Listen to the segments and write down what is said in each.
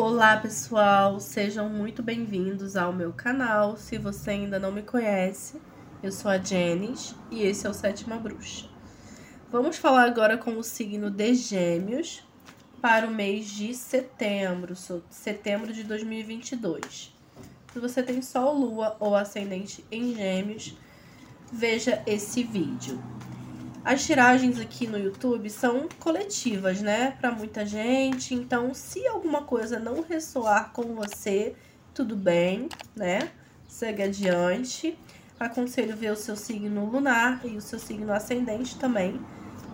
Olá pessoal, sejam muito bem-vindos ao meu canal. Se você ainda não me conhece, eu sou a Jenis e esse é o Sétima Bruxa. Vamos falar agora com o signo de Gêmeos para o mês de setembro, setembro de 2022. Se você tem Sol, Lua ou Ascendente em Gêmeos, veja esse vídeo. As tiragens aqui no YouTube são coletivas, né? Para muita gente. Então, se alguma coisa não ressoar com você, tudo bem, né? Segue adiante. Aconselho ver o seu signo lunar e o seu signo ascendente também,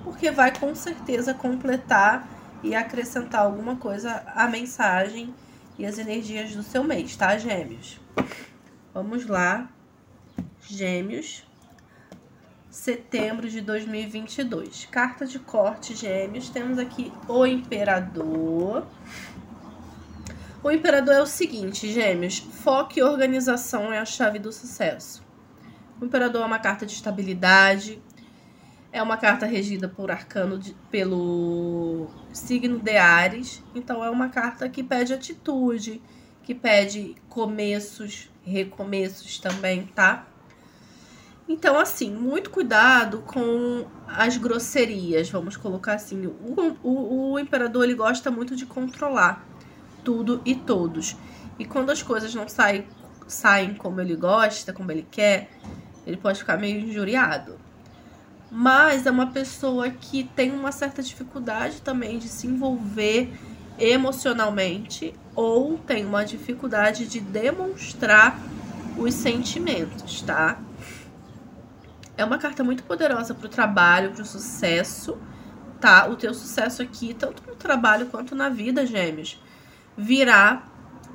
porque vai com certeza completar e acrescentar alguma coisa à mensagem e as energias do seu mês, tá, Gêmeos? Vamos lá, Gêmeos setembro de 2022. Carta de corte gêmeos, temos aqui o imperador. O imperador é o seguinte, gêmeos, foco e organização é a chave do sucesso. O imperador é uma carta de estabilidade, é uma carta regida por arcano de, pelo signo de Ares, então é uma carta que pede atitude, que pede começos, recomeços também, tá? Então, assim, muito cuidado com as grosserias, vamos colocar assim. O, o, o, imperador ele gosta muito de controlar tudo e todos. E quando as coisas não saem, saem como ele gosta, como ele quer, ele pode ficar meio injuriado. Mas é uma pessoa que tem uma certa dificuldade também de se envolver emocionalmente ou tem uma dificuldade de demonstrar os sentimentos, tá? É uma carta muito poderosa para o trabalho, para o sucesso, tá? O teu sucesso aqui, tanto no trabalho quanto na vida, gêmeos, virá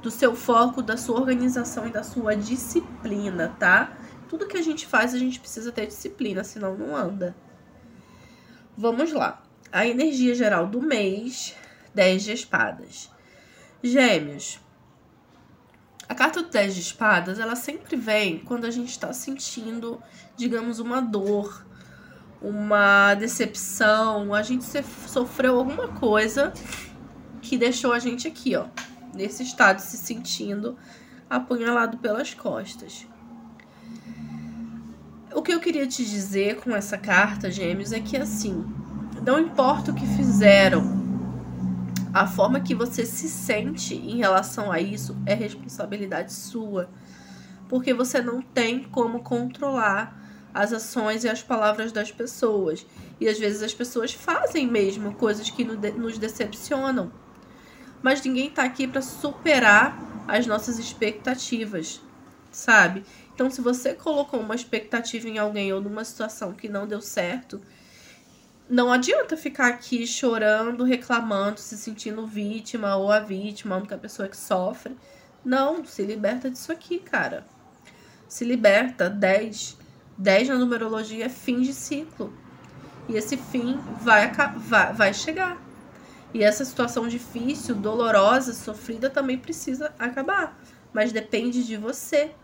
do seu foco, da sua organização e da sua disciplina, tá? Tudo que a gente faz, a gente precisa ter disciplina, senão não anda. Vamos lá. A energia geral do mês, 10 de espadas. Gêmeos, a carta do 10 de espadas, ela sempre vem quando a gente está sentindo, digamos, uma dor, uma decepção, a gente sofreu alguma coisa que deixou a gente aqui, ó, nesse estado, se sentindo apunhalado pelas costas. O que eu queria te dizer com essa carta, gêmeos, é que assim, não importa o que fizeram a forma que você se sente em relação a isso é responsabilidade sua. Porque você não tem como controlar as ações e as palavras das pessoas. E às vezes as pessoas fazem mesmo coisas que nos decepcionam. Mas ninguém tá aqui para superar as nossas expectativas, sabe? Então, se você colocou uma expectativa em alguém ou numa situação que não deu certo, não adianta ficar aqui chorando, reclamando, se sentindo vítima ou a vítima, a única pessoa que sofre. Não, se liberta disso aqui, cara. Se liberta. 10. 10 na numerologia é fim de ciclo. E esse fim vai, vai, vai chegar. E essa situação difícil, dolorosa, sofrida também precisa acabar. Mas depende de você.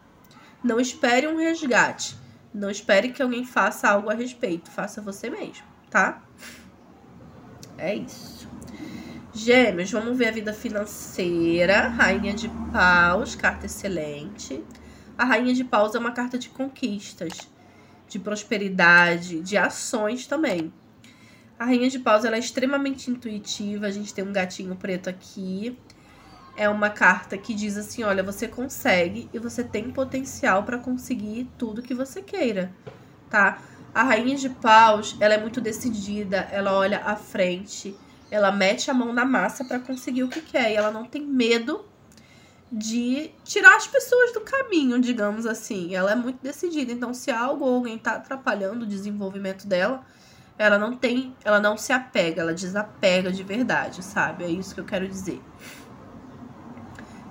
Não espere um resgate. Não espere que alguém faça algo a respeito. Faça você mesmo tá? É isso. Gêmeos, vamos ver a vida financeira. Rainha de Paus, carta excelente. A Rainha de Paus é uma carta de conquistas, de prosperidade, de ações também. A Rainha de Paus ela é extremamente intuitiva. A gente tem um gatinho preto aqui. É uma carta que diz assim: olha, você consegue e você tem potencial para conseguir tudo que você queira, tá? A rainha de paus, ela é muito decidida, ela olha à frente, ela mete a mão na massa para conseguir o que quer e ela não tem medo de tirar as pessoas do caminho, digamos assim. Ela é muito decidida, então se algo ou alguém tá atrapalhando o desenvolvimento dela, ela não tem, ela não se apega, ela desapega de verdade, sabe? É isso que eu quero dizer.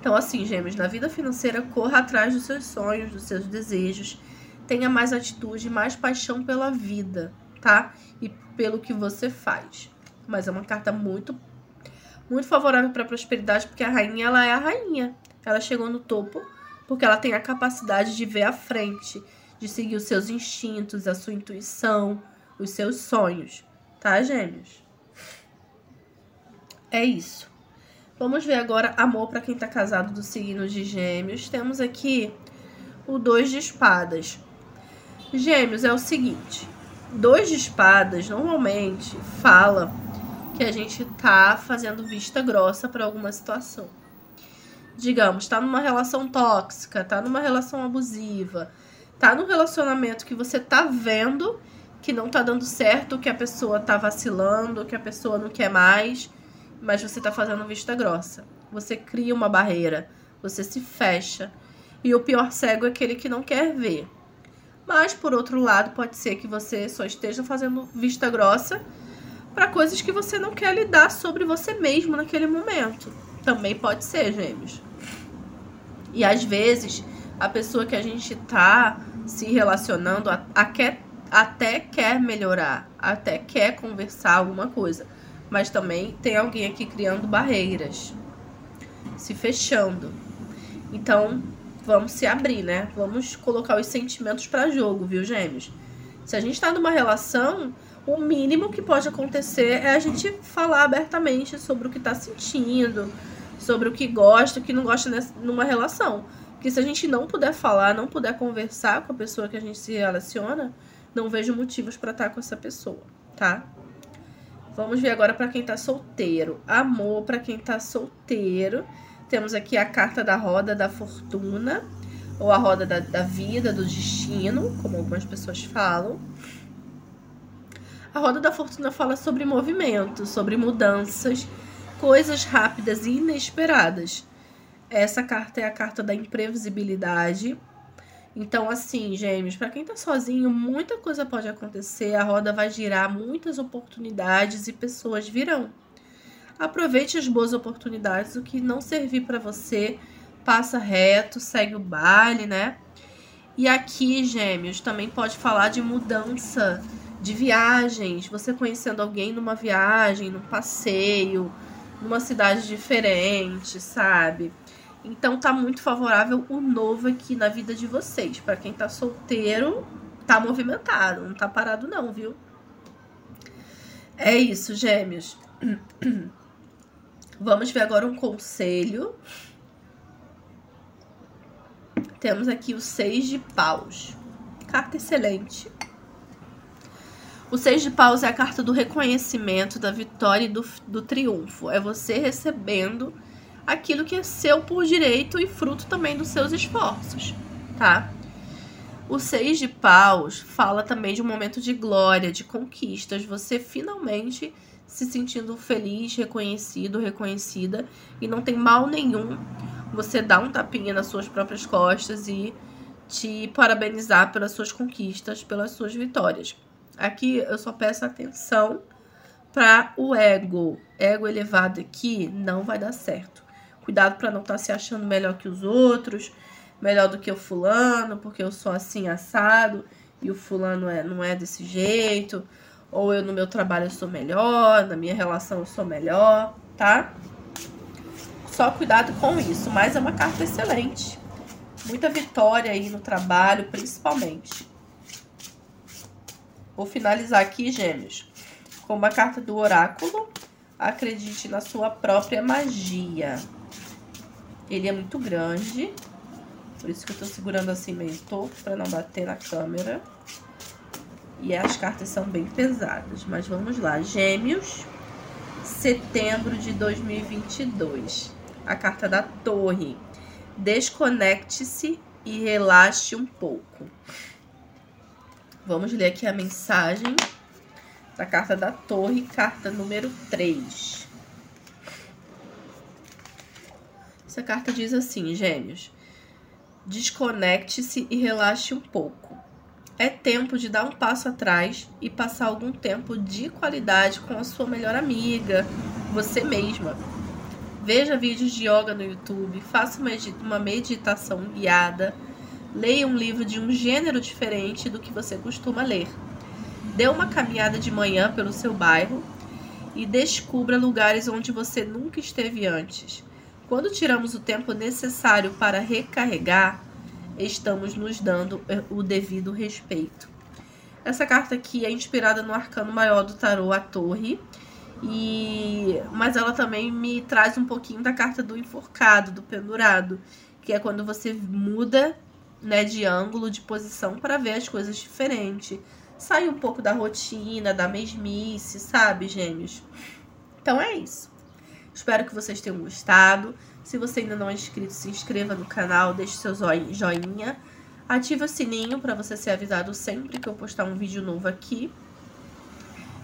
Então, assim, gêmeos, na vida financeira, corra atrás dos seus sonhos, dos seus desejos tenha mais atitude, mais paixão pela vida, tá? E pelo que você faz. Mas é uma carta muito muito favorável para prosperidade, porque a rainha ela é a rainha. Ela chegou no topo porque ela tem a capacidade de ver à frente, de seguir os seus instintos, a sua intuição, os seus sonhos, tá, gêmeos? É isso. Vamos ver agora amor para quem tá casado do signo de Gêmeos. Temos aqui o dois de espadas. Gêmeos é o seguinte, dois de espadas normalmente fala que a gente tá fazendo vista grossa para alguma situação. Digamos, tá numa relação tóxica, tá numa relação abusiva, tá num relacionamento que você tá vendo que não tá dando certo, que a pessoa tá vacilando, que a pessoa não quer mais, mas você tá fazendo vista grossa. Você cria uma barreira, você se fecha. E o pior cego é aquele que não quer ver. Mas por outro lado, pode ser que você só esteja fazendo vista grossa para coisas que você não quer lidar sobre você mesmo naquele momento. Também pode ser, gêmeos. E às vezes, a pessoa que a gente tá se relacionando a, a quer, até quer melhorar, até quer conversar alguma coisa, mas também tem alguém aqui criando barreiras, se fechando. Então, vamos se abrir, né? Vamos colocar os sentimentos para jogo, viu, gêmeos? Se a gente tá numa relação, o mínimo que pode acontecer é a gente falar abertamente sobre o que está sentindo, sobre o que gosta, o que não gosta nessa, numa relação. Porque se a gente não puder falar, não puder conversar com a pessoa que a gente se relaciona, não vejo motivos para estar com essa pessoa, tá? Vamos ver agora para quem tá solteiro. Amor para quem tá solteiro. Temos aqui a carta da roda da fortuna, ou a roda da, da vida, do destino, como algumas pessoas falam. A roda da fortuna fala sobre movimento, sobre mudanças, coisas rápidas e inesperadas. Essa carta é a carta da imprevisibilidade. Então, assim, gêmeos, para quem tá sozinho, muita coisa pode acontecer, a roda vai girar, muitas oportunidades e pessoas virão. Aproveite as boas oportunidades, o que não servir para você, passa reto, segue o baile, né? E aqui, gêmeos, também pode falar de mudança de viagens, você conhecendo alguém numa viagem, num passeio, numa cidade diferente, sabe? Então tá muito favorável o novo aqui na vida de vocês. Para quem tá solteiro, tá movimentado, não tá parado não, viu? É isso, gêmeos. Vamos ver agora um conselho. Temos aqui o seis de paus. Carta excelente. O seis de paus é a carta do reconhecimento, da vitória e do, do triunfo. É você recebendo aquilo que é seu por direito e fruto também dos seus esforços, tá? O seis de paus fala também de um momento de glória, de conquistas, você finalmente se sentindo feliz, reconhecido, reconhecida e não tem mal nenhum você dar um tapinha nas suas próprias costas e te parabenizar pelas suas conquistas, pelas suas vitórias. Aqui eu só peço atenção para o ego. Ego elevado aqui não vai dar certo. Cuidado para não estar tá se achando melhor que os outros, melhor do que o fulano, porque eu sou assim assado e o fulano é, não é desse jeito. Ou eu no meu trabalho eu sou melhor, na minha relação eu sou melhor, tá? Só cuidado com isso, mas é uma carta excelente. Muita vitória aí no trabalho, principalmente. Vou finalizar aqui, gêmeos, com uma carta do oráculo. Acredite na sua própria magia. Ele é muito grande, por isso que eu tô segurando assim meio torto, para não bater na câmera. E as cartas são bem pesadas, mas vamos lá. Gêmeos, setembro de 2022. A carta da torre. Desconecte-se e relaxe um pouco. Vamos ler aqui a mensagem da carta da torre, carta número 3. Essa carta diz assim, gêmeos. Desconecte-se e relaxe um pouco. É tempo de dar um passo atrás e passar algum tempo de qualidade com a sua melhor amiga, você mesma. Veja vídeos de yoga no YouTube, faça uma meditação guiada Leia um livro de um gênero diferente do que você costuma ler. Dê uma caminhada de manhã pelo seu bairro e descubra lugares onde você nunca esteve antes. Quando tiramos o tempo necessário para recarregar, estamos nos dando o devido respeito. Essa carta aqui é inspirada no arcano maior do tarô, a Torre, E mas ela também me traz um pouquinho da carta do enforcado, do pendurado, que é quando você muda, né, de ângulo, de posição para ver as coisas diferentes. Sai um pouco da rotina, da mesmice, sabe, gêmeos? Então é isso. Espero que vocês tenham gostado. Se você ainda não é inscrito, se inscreva no canal, deixe seu joinha. Ative o sininho para você ser avisado sempre que eu postar um vídeo novo aqui.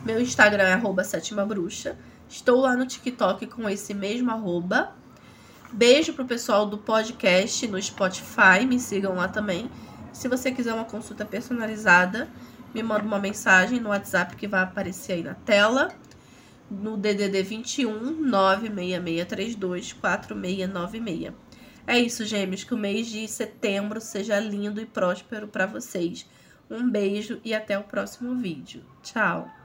Meu Instagram é arroba sétima bruxa. Estou lá no TikTok com esse mesmo arroba. Beijo pro pessoal do podcast no Spotify, me sigam lá também. Se você quiser uma consulta personalizada, me manda uma mensagem no WhatsApp que vai aparecer aí na tela. No DDD 21 96632 4696. É isso, gêmeos, que o mês de setembro seja lindo e próspero para vocês. Um beijo e até o próximo vídeo. Tchau!